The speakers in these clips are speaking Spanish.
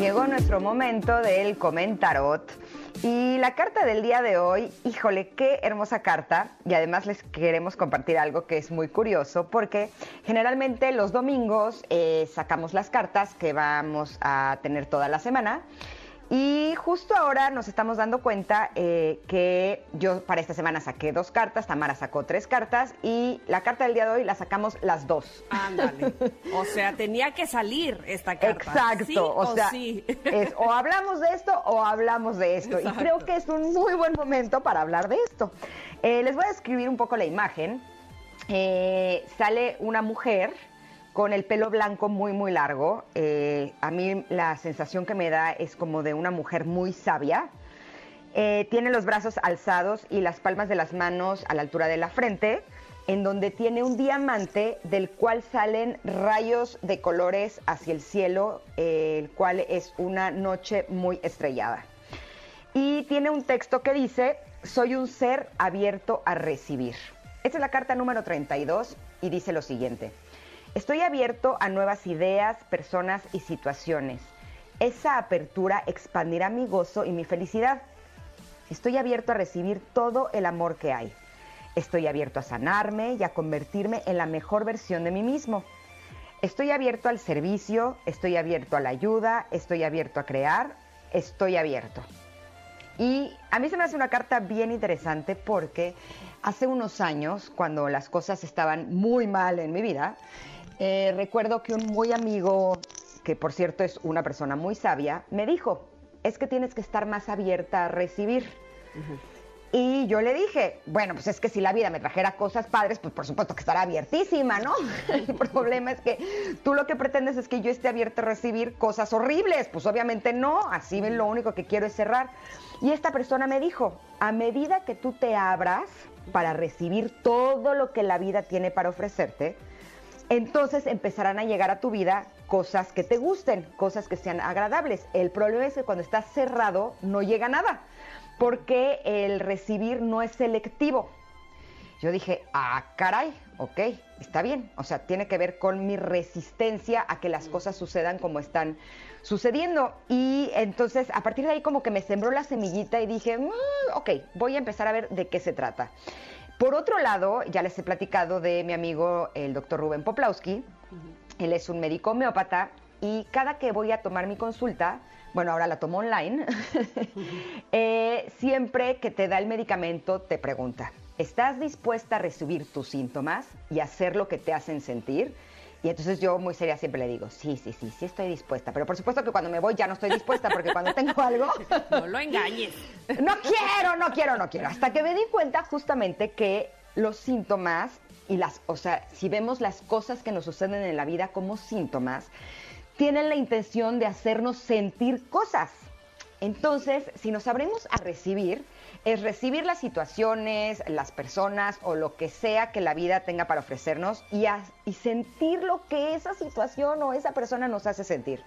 Llegó nuestro momento del comentarot. Y la carta del día de hoy, híjole, qué hermosa carta. Y además les queremos compartir algo que es muy curioso, porque generalmente los domingos eh, sacamos las cartas que vamos a tener toda la semana. Y justo ahora nos estamos dando cuenta eh, que yo para esta semana saqué dos cartas, Tamara sacó tres cartas y la carta del día de hoy la sacamos las dos. Ándale. O sea, tenía que salir esta carta. Exacto. o, sea, es o hablamos de esto o hablamos de esto. Y creo que es un muy buen momento para hablar de esto. Eh, les voy a describir un poco la imagen. Eh, sale una mujer con el pelo blanco muy, muy largo. Eh, a mí la sensación que me da es como de una mujer muy sabia. Eh, tiene los brazos alzados y las palmas de las manos a la altura de la frente, en donde tiene un diamante del cual salen rayos de colores hacia el cielo, eh, el cual es una noche muy estrellada. Y tiene un texto que dice, soy un ser abierto a recibir. Esta es la carta número 32 y dice lo siguiente. Estoy abierto a nuevas ideas, personas y situaciones. Esa apertura expandirá mi gozo y mi felicidad. Estoy abierto a recibir todo el amor que hay. Estoy abierto a sanarme y a convertirme en la mejor versión de mí mismo. Estoy abierto al servicio, estoy abierto a la ayuda, estoy abierto a crear, estoy abierto. Y a mí se me hace una carta bien interesante porque hace unos años, cuando las cosas estaban muy mal en mi vida, eh, recuerdo que un muy amigo, que por cierto es una persona muy sabia, me dijo, es que tienes que estar más abierta a recibir. Y yo le dije, bueno, pues es que si la vida me trajera cosas padres, pues por supuesto que estará abiertísima, ¿no? El problema es que tú lo que pretendes es que yo esté abierta a recibir cosas horribles. Pues obviamente no, así lo único que quiero es cerrar. Y esta persona me dijo, a medida que tú te abras para recibir todo lo que la vida tiene para ofrecerte, entonces empezarán a llegar a tu vida cosas que te gusten, cosas que sean agradables. El problema es que cuando estás cerrado no llega nada, porque el recibir no es selectivo. Yo dije, ah, caray, ok, está bien. O sea, tiene que ver con mi resistencia a que las cosas sucedan como están sucediendo. Y entonces, a partir de ahí, como que me sembró la semillita y dije, mm, ok, voy a empezar a ver de qué se trata. Por otro lado, ya les he platicado de mi amigo el doctor Rubén Poplawski. Él es un médico homeópata y cada que voy a tomar mi consulta, bueno, ahora la tomo online, eh, siempre que te da el medicamento te pregunta, ¿estás dispuesta a recibir tus síntomas y hacer lo que te hacen sentir? Y entonces yo muy seria siempre le digo, sí, sí, sí, sí estoy dispuesta. Pero por supuesto que cuando me voy ya no estoy dispuesta porque cuando tengo algo... No lo engañes. No quiero, no quiero, no quiero. Hasta que me di cuenta justamente que los síntomas y las, o sea, si vemos las cosas que nos suceden en la vida como síntomas, tienen la intención de hacernos sentir cosas. Entonces, si nos abrimos a recibir, es recibir las situaciones, las personas o lo que sea que la vida tenga para ofrecernos y, y sentir lo que esa situación o esa persona nos hace sentir.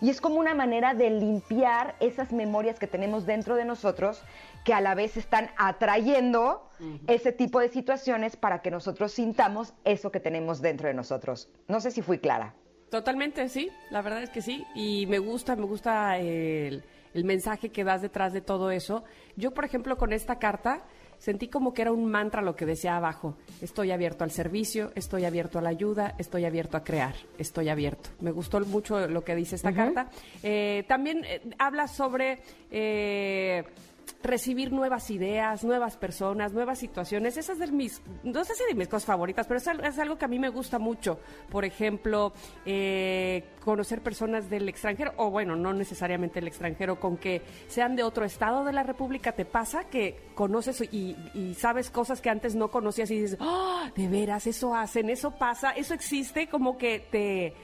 Y es como una manera de limpiar esas memorias que tenemos dentro de nosotros que a la vez están atrayendo ese tipo de situaciones para que nosotros sintamos eso que tenemos dentro de nosotros. No sé si fui clara. Totalmente, sí, la verdad es que sí. Y me gusta, me gusta el el mensaje que das detrás de todo eso. Yo, por ejemplo, con esta carta sentí como que era un mantra lo que decía abajo. Estoy abierto al servicio, estoy abierto a la ayuda, estoy abierto a crear, estoy abierto. Me gustó mucho lo que dice esta carta. Eh, también eh, habla sobre... Eh, recibir nuevas ideas, nuevas personas, nuevas situaciones. Esas de mis, no sé si de mis cosas favoritas, pero es, algo que a mí me gusta mucho. Por ejemplo, eh, conocer personas del extranjero, o bueno, no necesariamente el extranjero, con que sean de otro estado de la República, ¿te pasa que conoces y, sabes cosas que antes no conocías y dices, ¡oh, de veras, eso hacen, eso pasa, eso existe, como que te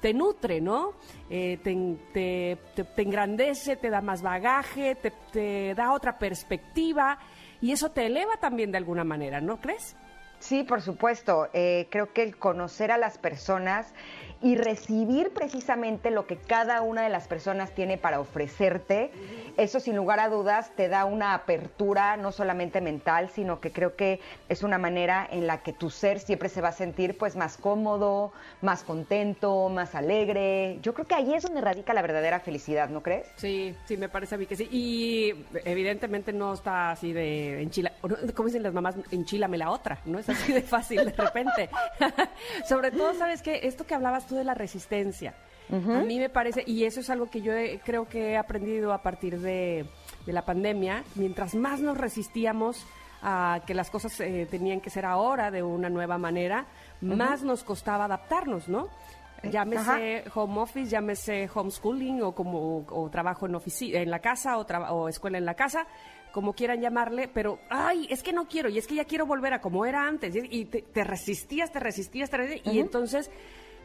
te nutre, ¿no? Eh, te, engrandece, te da más bagaje, te, da otra perspectiva y eso te eleva también de alguna manera, ¿no crees? Sí, por supuesto. Eh, creo que el conocer a las personas y recibir precisamente lo que cada una de las personas tiene para ofrecerte, eso sin lugar a dudas te da una apertura no solamente mental, sino que creo que es una manera en la que tu ser siempre se va a sentir pues más cómodo, más contento, más alegre. Yo creo que ahí es donde radica la verdadera felicidad, ¿no crees? Sí, sí, me parece a mí que sí. Y evidentemente no está así de enchila, como dicen las mamás, enchilame la otra, no es así de fácil de repente. Sobre todo, ¿sabes qué? Esto que hablabas de la resistencia. A mí me parece, y eso es algo que yo creo que he aprendido a partir de, la pandemia, mientras más nos resistíamos a que las cosas eh, tenían que ser ahora de una nueva manera, más nos costaba adaptarnos, ¿no? Eh, llámese home office, llámese homeschooling o como o trabajo en oficina, en la casa o, o escuela en la casa, como quieran llamarle, pero ay, es que no quiero y es que ya quiero volver a como era antes y, te, resistías, te resistías, te resistías y entonces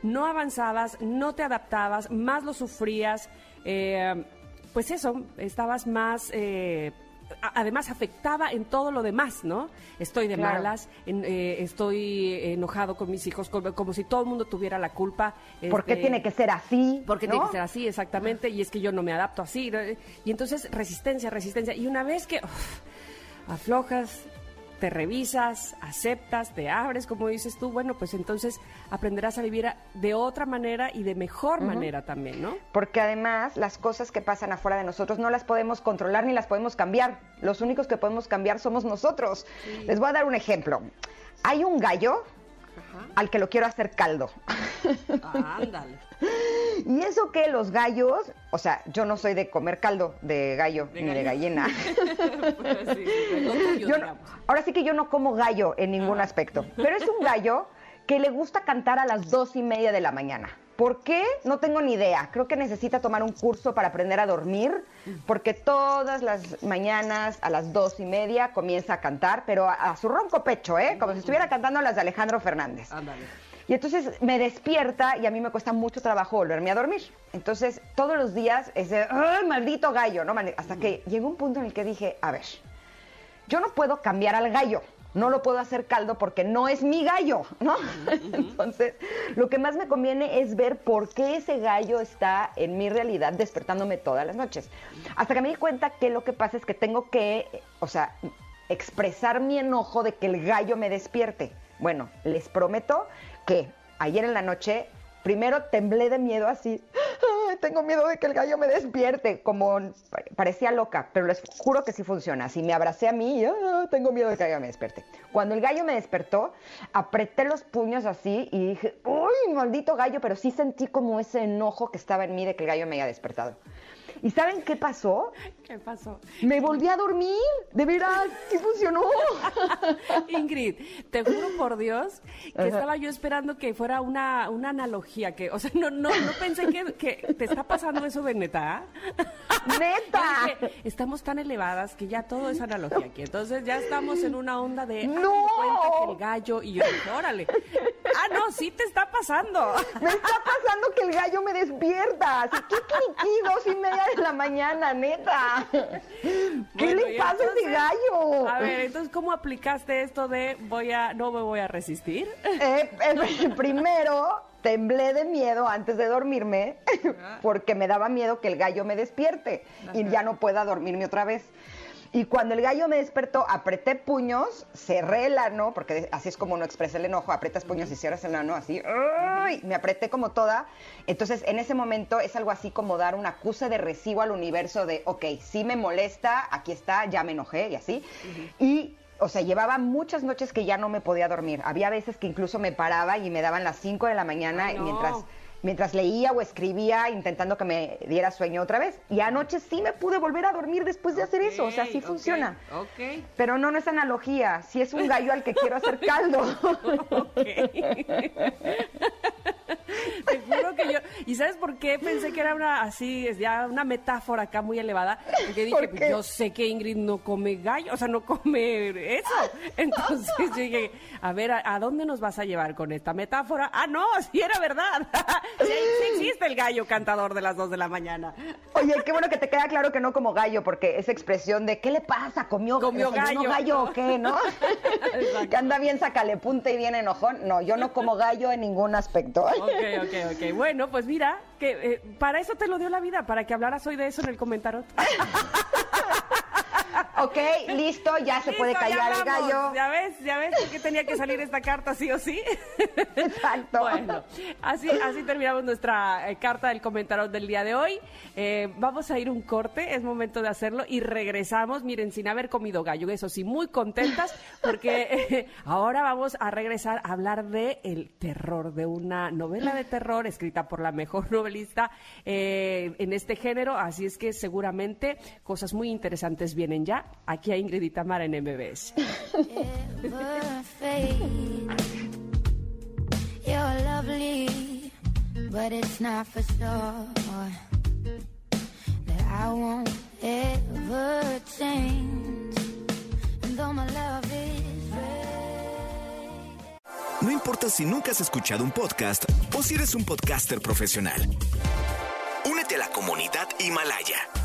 no avanzabas, no te adaptabas, más lo sufrías, eh, pues eso, estabas más... Eh, además afectaba en todo lo demás, ¿no? Estoy de malas, eh, estoy enojado con mis hijos, como, si todo el mundo tuviera la culpa. ¿Por qué este, tiene que ser así? Porque tiene que ser así, exactamente, y es que yo no me adapto así. Y entonces resistencia, resistencia. Y una vez que aflojas, te revisas, aceptas, te abres, como dices tú, bueno, pues entonces aprenderás a vivir de otra manera y de mejor manera también, ¿no? Porque además las cosas que pasan afuera de nosotros no las podemos controlar ni las podemos cambiar. Los únicos que podemos cambiar somos nosotros. Les voy a dar un ejemplo. Hay un gallo al que lo quiero hacer caldo. ándale. Y eso que los gallos, o sea, yo no soy de comer caldo de gallo ni de gallina. Pues ahora sí que yo no como gallo en ningún aspecto, pero es un gallo que le gusta cantar a las dos y media de la mañana. ¿Por qué? No tengo ni idea. Creo que necesita tomar un curso para aprender a dormir, porque todas las mañanas a las dos y media comienza a cantar, pero a, su ronco pecho, ¿eh? Como si estuviera cantando las de Alejandro Fernández. Ándale. Y entonces me despierta y a mí me cuesta mucho trabajo volverme a dormir. Entonces todos los días es de, ¡ay, maldito gallo! ¿no? Hasta que llegó un punto en el que dije, a ver, yo no puedo cambiar al gallo no lo puedo hacer caldo porque no es mi gallo, ¿no? Entonces, lo que más me conviene es ver por qué ese gallo está en mi realidad despertándome todas las noches. Hasta que me di cuenta que lo que pasa es que tengo que, o sea, expresar mi enojo de que el gallo me despierte. Bueno, les prometo que ayer en la noche primero temblé de miedo así. Tengo miedo de que el gallo me despierte, como parecía loca, pero les juro que sí funciona. Si me abracé a mí, ah, tengo miedo de que el gallo me despierte. Cuando el gallo me despertó, apreté los puños así y dije, uy, maldito gallo, pero sí sentí como ese enojo que estaba en mí de que el gallo me haya despertado. ¿Y saben qué pasó? ¿Qué pasó? Me volví a dormir, de veras, sí funcionó. Ingrid, te juro por Dios que estaba yo esperando que fuera una, una analogía, que, o sea, no, no, no pensé que, que te está pasando eso de neta. ¡Neta! estamos tan elevadas que ya todo es analogía aquí. Entonces ya estamos en una onda de ¡No! cuenta que el gallo y yo dije, órale. Ah, no, sí te está pasando. Me está pasando que el gallo me despierta. Así que dos y media de la mañana, neta. ¿Qué le pasa a ese gallo? A ver, entonces, ¿cómo aplicaste esto de voy a, no me voy a resistir? Eh, eh, primero, temblé de miedo antes de dormirme porque me daba miedo que el gallo me despierte y ya no pueda dormirme otra vez. Y cuando el gallo me despertó, apreté puños, cerré el ano, porque así es como uno expresa el enojo, apretas puños y cierras el ano así, me apreté como toda. Entonces, en ese momento es algo así como dar un acuse de recibo al universo de, ok, sí me molesta, aquí está, ya me enojé y así. Y o sea, llevaba muchas noches que ya no me podía dormir. Había veces que incluso me paraba y me daban las 5 de la mañana mientras mientras leía o escribía intentando que me diera sueño otra vez. Y anoche sí me pude volver a dormir después de hacer eso, o sea, sí funciona. Pero no, no es analogía, sí es un gallo al que quiero hacer caldo. Que yo. ¿Y sabes por qué pensé que era una así, ya una metáfora acá muy elevada? Porque dije, pues, yo sé que Ingrid no come gallo, o sea, no come eso. Entonces dije, a ver, ¿a, dónde nos vas a llevar con esta metáfora? Ah, no, sí era verdad. sí, existe el gallo cantador de las dos de la mañana. Oye, qué bueno que te queda claro que no como gallo, porque esa expresión de ¿qué le pasa? ¿Comió, ¿Comió gallo? gallo o qué, no? que anda bien, sacale punta y bien enojón. No, yo no como gallo en ningún aspecto. ok, ok. ok, ok. Bueno, pues mira, que eh, para eso te lo dio la vida, para que hablaras hoy de eso en el comentario. ok, listo, ya se puede callar el gallo. Ya ves, ya ves que tenía que salir esta carta sí o sí. Exacto. Bueno, así, así terminamos nuestra eh, carta del comentario del día de hoy. Eh, vamos a ir un corte, es momento de hacerlo y regresamos, miren, sin haber comido gallo, eso sí, muy contentas porque ahora vamos a regresar a hablar de el terror, de una novela de terror escrita por la mejor novelista eh, en este género, así es que seguramente cosas muy interesantes vienen ya aquí a Ingrid y Tamara en MBS. No importa si nunca has escuchado un podcast o si eres un podcaster profesional. Únete a la comunidad Himalaya.